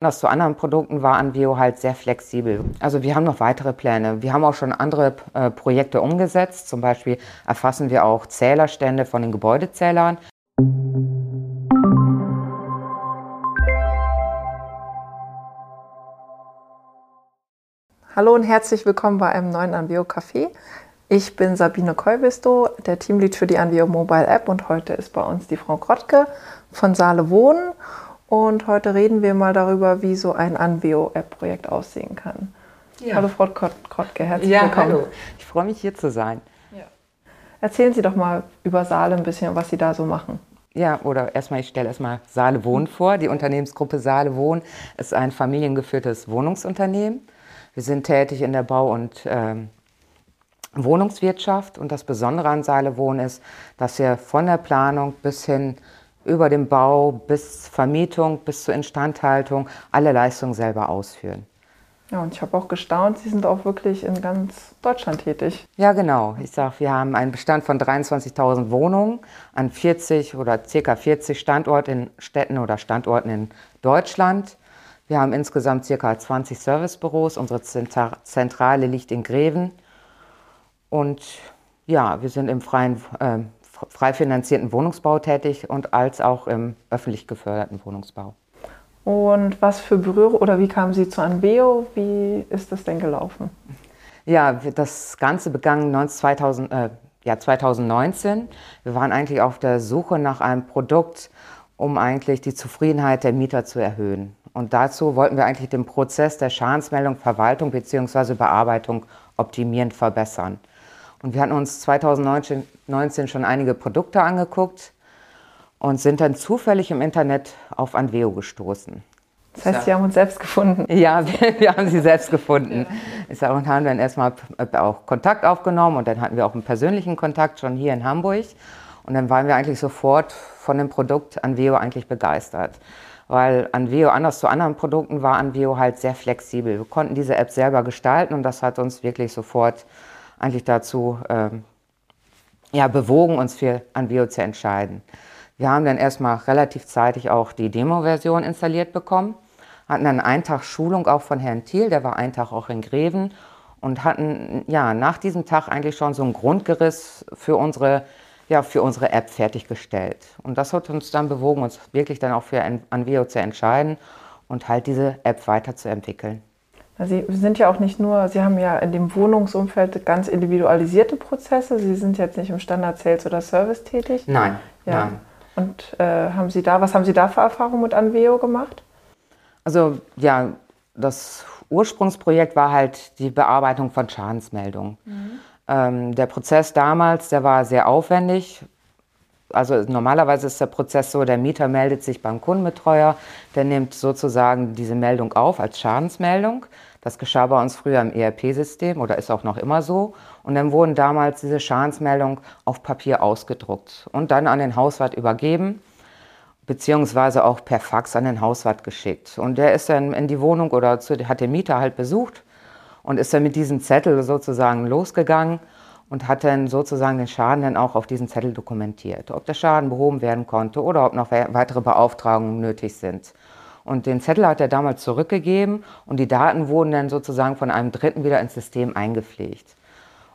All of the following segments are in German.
Das zu anderen Produkten war Anvio halt sehr flexibel. Also wir haben noch weitere Pläne. Wir haben auch schon andere äh, Projekte umgesetzt. Zum Beispiel erfassen wir auch Zählerstände von den Gebäudezählern. Hallo und herzlich willkommen bei einem neuen Anvio Café. Ich bin Sabine Kolbisto, der Teamlead für die Anvio Mobile App und heute ist bei uns die Frau Grottke von Saale Wohnen und heute reden wir mal darüber, wie so ein Anveo-App-Projekt aussehen kann. Ja. Hallo Frau Krottke, herzlich ja, willkommen. Hallo, ich freue mich hier zu sein. Ja. Erzählen Sie doch mal über Saale ein bisschen, was Sie da so machen. Ja, oder erstmal, ich stelle erstmal Saale Wohn vor. Die Unternehmensgruppe Saale Wohn ist ein familiengeführtes Wohnungsunternehmen. Wir sind tätig in der Bau- und ähm, Wohnungswirtschaft und das Besondere an Saale Wohn ist, dass wir von der Planung bis hin über den Bau bis Vermietung, bis zur Instandhaltung alle Leistungen selber ausführen. Ja, und ich habe auch gestaunt, Sie sind auch wirklich in ganz Deutschland tätig. Ja, genau. Ich sage, wir haben einen Bestand von 23.000 Wohnungen an 40 oder ca. 40 Standorten in Städten oder Standorten in Deutschland. Wir haben insgesamt ca. 20 Servicebüros. Unsere Zentrale liegt in Greven. Und ja, wir sind im freien äh, frei finanzierten Wohnungsbau tätig und als auch im öffentlich geförderten Wohnungsbau. Und was für Berührung oder wie kamen Sie zu Anveo? Wie ist das denn gelaufen? Ja, das Ganze begann 2000, äh, ja, 2019. Wir waren eigentlich auf der Suche nach einem Produkt, um eigentlich die Zufriedenheit der Mieter zu erhöhen. Und dazu wollten wir eigentlich den Prozess der Schadensmeldung, Verwaltung bzw. Bearbeitung optimieren, verbessern. Und wir hatten uns 2019 schon einige Produkte angeguckt und sind dann zufällig im Internet auf Anveo gestoßen. Das heißt, Sie haben uns selbst gefunden? Ja, wir, wir haben sie selbst gefunden. Ich sage, und haben dann erstmal auch Kontakt aufgenommen und dann hatten wir auch einen persönlichen Kontakt schon hier in Hamburg. Und dann waren wir eigentlich sofort von dem Produkt Anveo eigentlich begeistert. Weil Anveo, anders zu anderen Produkten, war Anveo halt sehr flexibel. Wir konnten diese App selber gestalten und das hat uns wirklich sofort eigentlich dazu ähm, ja, bewogen, uns für Anvio zu entscheiden. Wir haben dann erstmal relativ zeitig auch die Demo-Version installiert bekommen, hatten dann einen Tag Schulung auch von Herrn Thiel, der war einen Tag auch in Greven und hatten ja nach diesem Tag eigentlich schon so ein Grundgeriss für unsere, ja, für unsere App fertiggestellt. Und das hat uns dann bewogen, uns wirklich dann auch für Anvio zu entscheiden und halt diese App weiterzuentwickeln. Sie sind ja auch nicht nur, Sie haben ja in dem Wohnungsumfeld ganz individualisierte Prozesse. Sie sind jetzt nicht im Standard Sales oder Service tätig. Nein. Ja. Nein. Und äh, haben Sie da, was haben Sie da für Erfahrungen mit Anveo gemacht? Also ja, das Ursprungsprojekt war halt die Bearbeitung von Schadensmeldungen. Mhm. Ähm, der Prozess damals, der war sehr aufwendig. Also normalerweise ist der Prozess so, der Mieter meldet sich beim Kundenbetreuer, der nimmt sozusagen diese Meldung auf als Schadensmeldung. Das geschah bei uns früher im ERP-System oder ist auch noch immer so. Und dann wurden damals diese Schadensmeldungen auf Papier ausgedruckt und dann an den Hauswart übergeben, beziehungsweise auch per Fax an den Hauswart geschickt. Und der ist dann in die Wohnung oder zu, hat den Mieter halt besucht und ist dann mit diesem Zettel sozusagen losgegangen und hat dann sozusagen den Schaden dann auch auf diesen Zettel dokumentiert. Ob der Schaden behoben werden konnte oder ob noch weitere Beauftragungen nötig sind. Und den Zettel hat er damals zurückgegeben und die Daten wurden dann sozusagen von einem Dritten wieder ins System eingepflegt.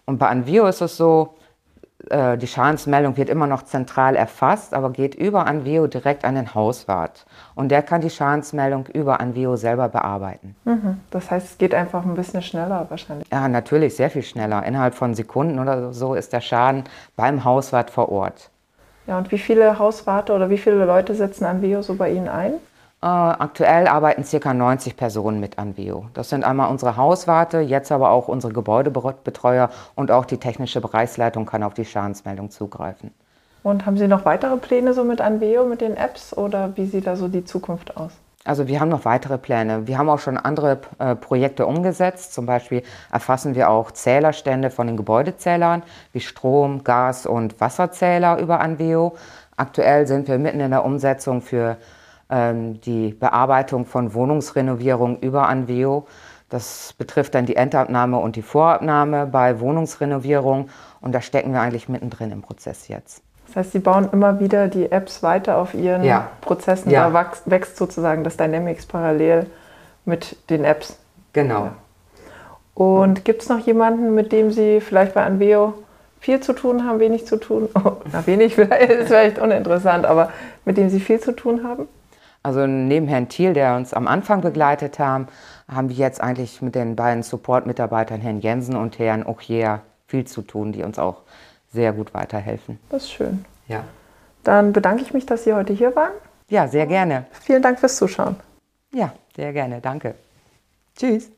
Und bei Anvio ist es so, äh, die Schadensmeldung wird immer noch zentral erfasst, aber geht über Anvio direkt an den Hauswart. Und der kann die Schadensmeldung über Anvio selber bearbeiten. Mhm. Das heißt, es geht einfach ein bisschen schneller wahrscheinlich. Ja, natürlich, sehr viel schneller. Innerhalb von Sekunden oder so ist der Schaden beim Hauswart vor Ort. Ja, und wie viele Hauswarte oder wie viele Leute setzen Anvio so bei Ihnen ein? Äh, aktuell arbeiten ca. 90 Personen mit Anvio. Das sind einmal unsere Hauswarte, jetzt aber auch unsere Gebäudebetreuer und auch die technische Bereichsleitung kann auf die Schadensmeldung zugreifen. Und haben Sie noch weitere Pläne so mit Anveo, mit den Apps oder wie sieht da so die Zukunft aus? Also wir haben noch weitere Pläne. Wir haben auch schon andere äh, Projekte umgesetzt. Zum Beispiel erfassen wir auch Zählerstände von den Gebäudezählern wie Strom, Gas und Wasserzähler über Anveo. Aktuell sind wir mitten in der Umsetzung für die Bearbeitung von Wohnungsrenovierung über Anveo. Das betrifft dann die Endabnahme und die Vorabnahme bei Wohnungsrenovierung und da stecken wir eigentlich mittendrin im Prozess jetzt. Das heißt, Sie bauen immer wieder die Apps weiter auf Ihren Ja. Prozessen. Ja. Da wächst, wächst sozusagen das Dynamics parallel mit den Apps. Genau. Und gibt es noch jemanden, mit dem Sie vielleicht bei Anveo viel zu tun haben, wenig zu tun? Oh, na, wenig vielleicht, ist vielleicht uninteressant, aber mit dem Sie viel zu tun haben? Also neben Herrn Thiel, der uns am Anfang begleitet haben, haben wir jetzt eigentlich mit den beiden Support-Mitarbeitern, Herrn Jensen und Herrn Ochier, viel zu tun, die uns auch sehr gut weiterhelfen. Das ist schön. Ja. Dann bedanke ich mich, dass Sie heute hier waren. Ja, sehr gerne. Vielen Dank fürs Zuschauen. Ja, sehr gerne. Danke. Tschüss.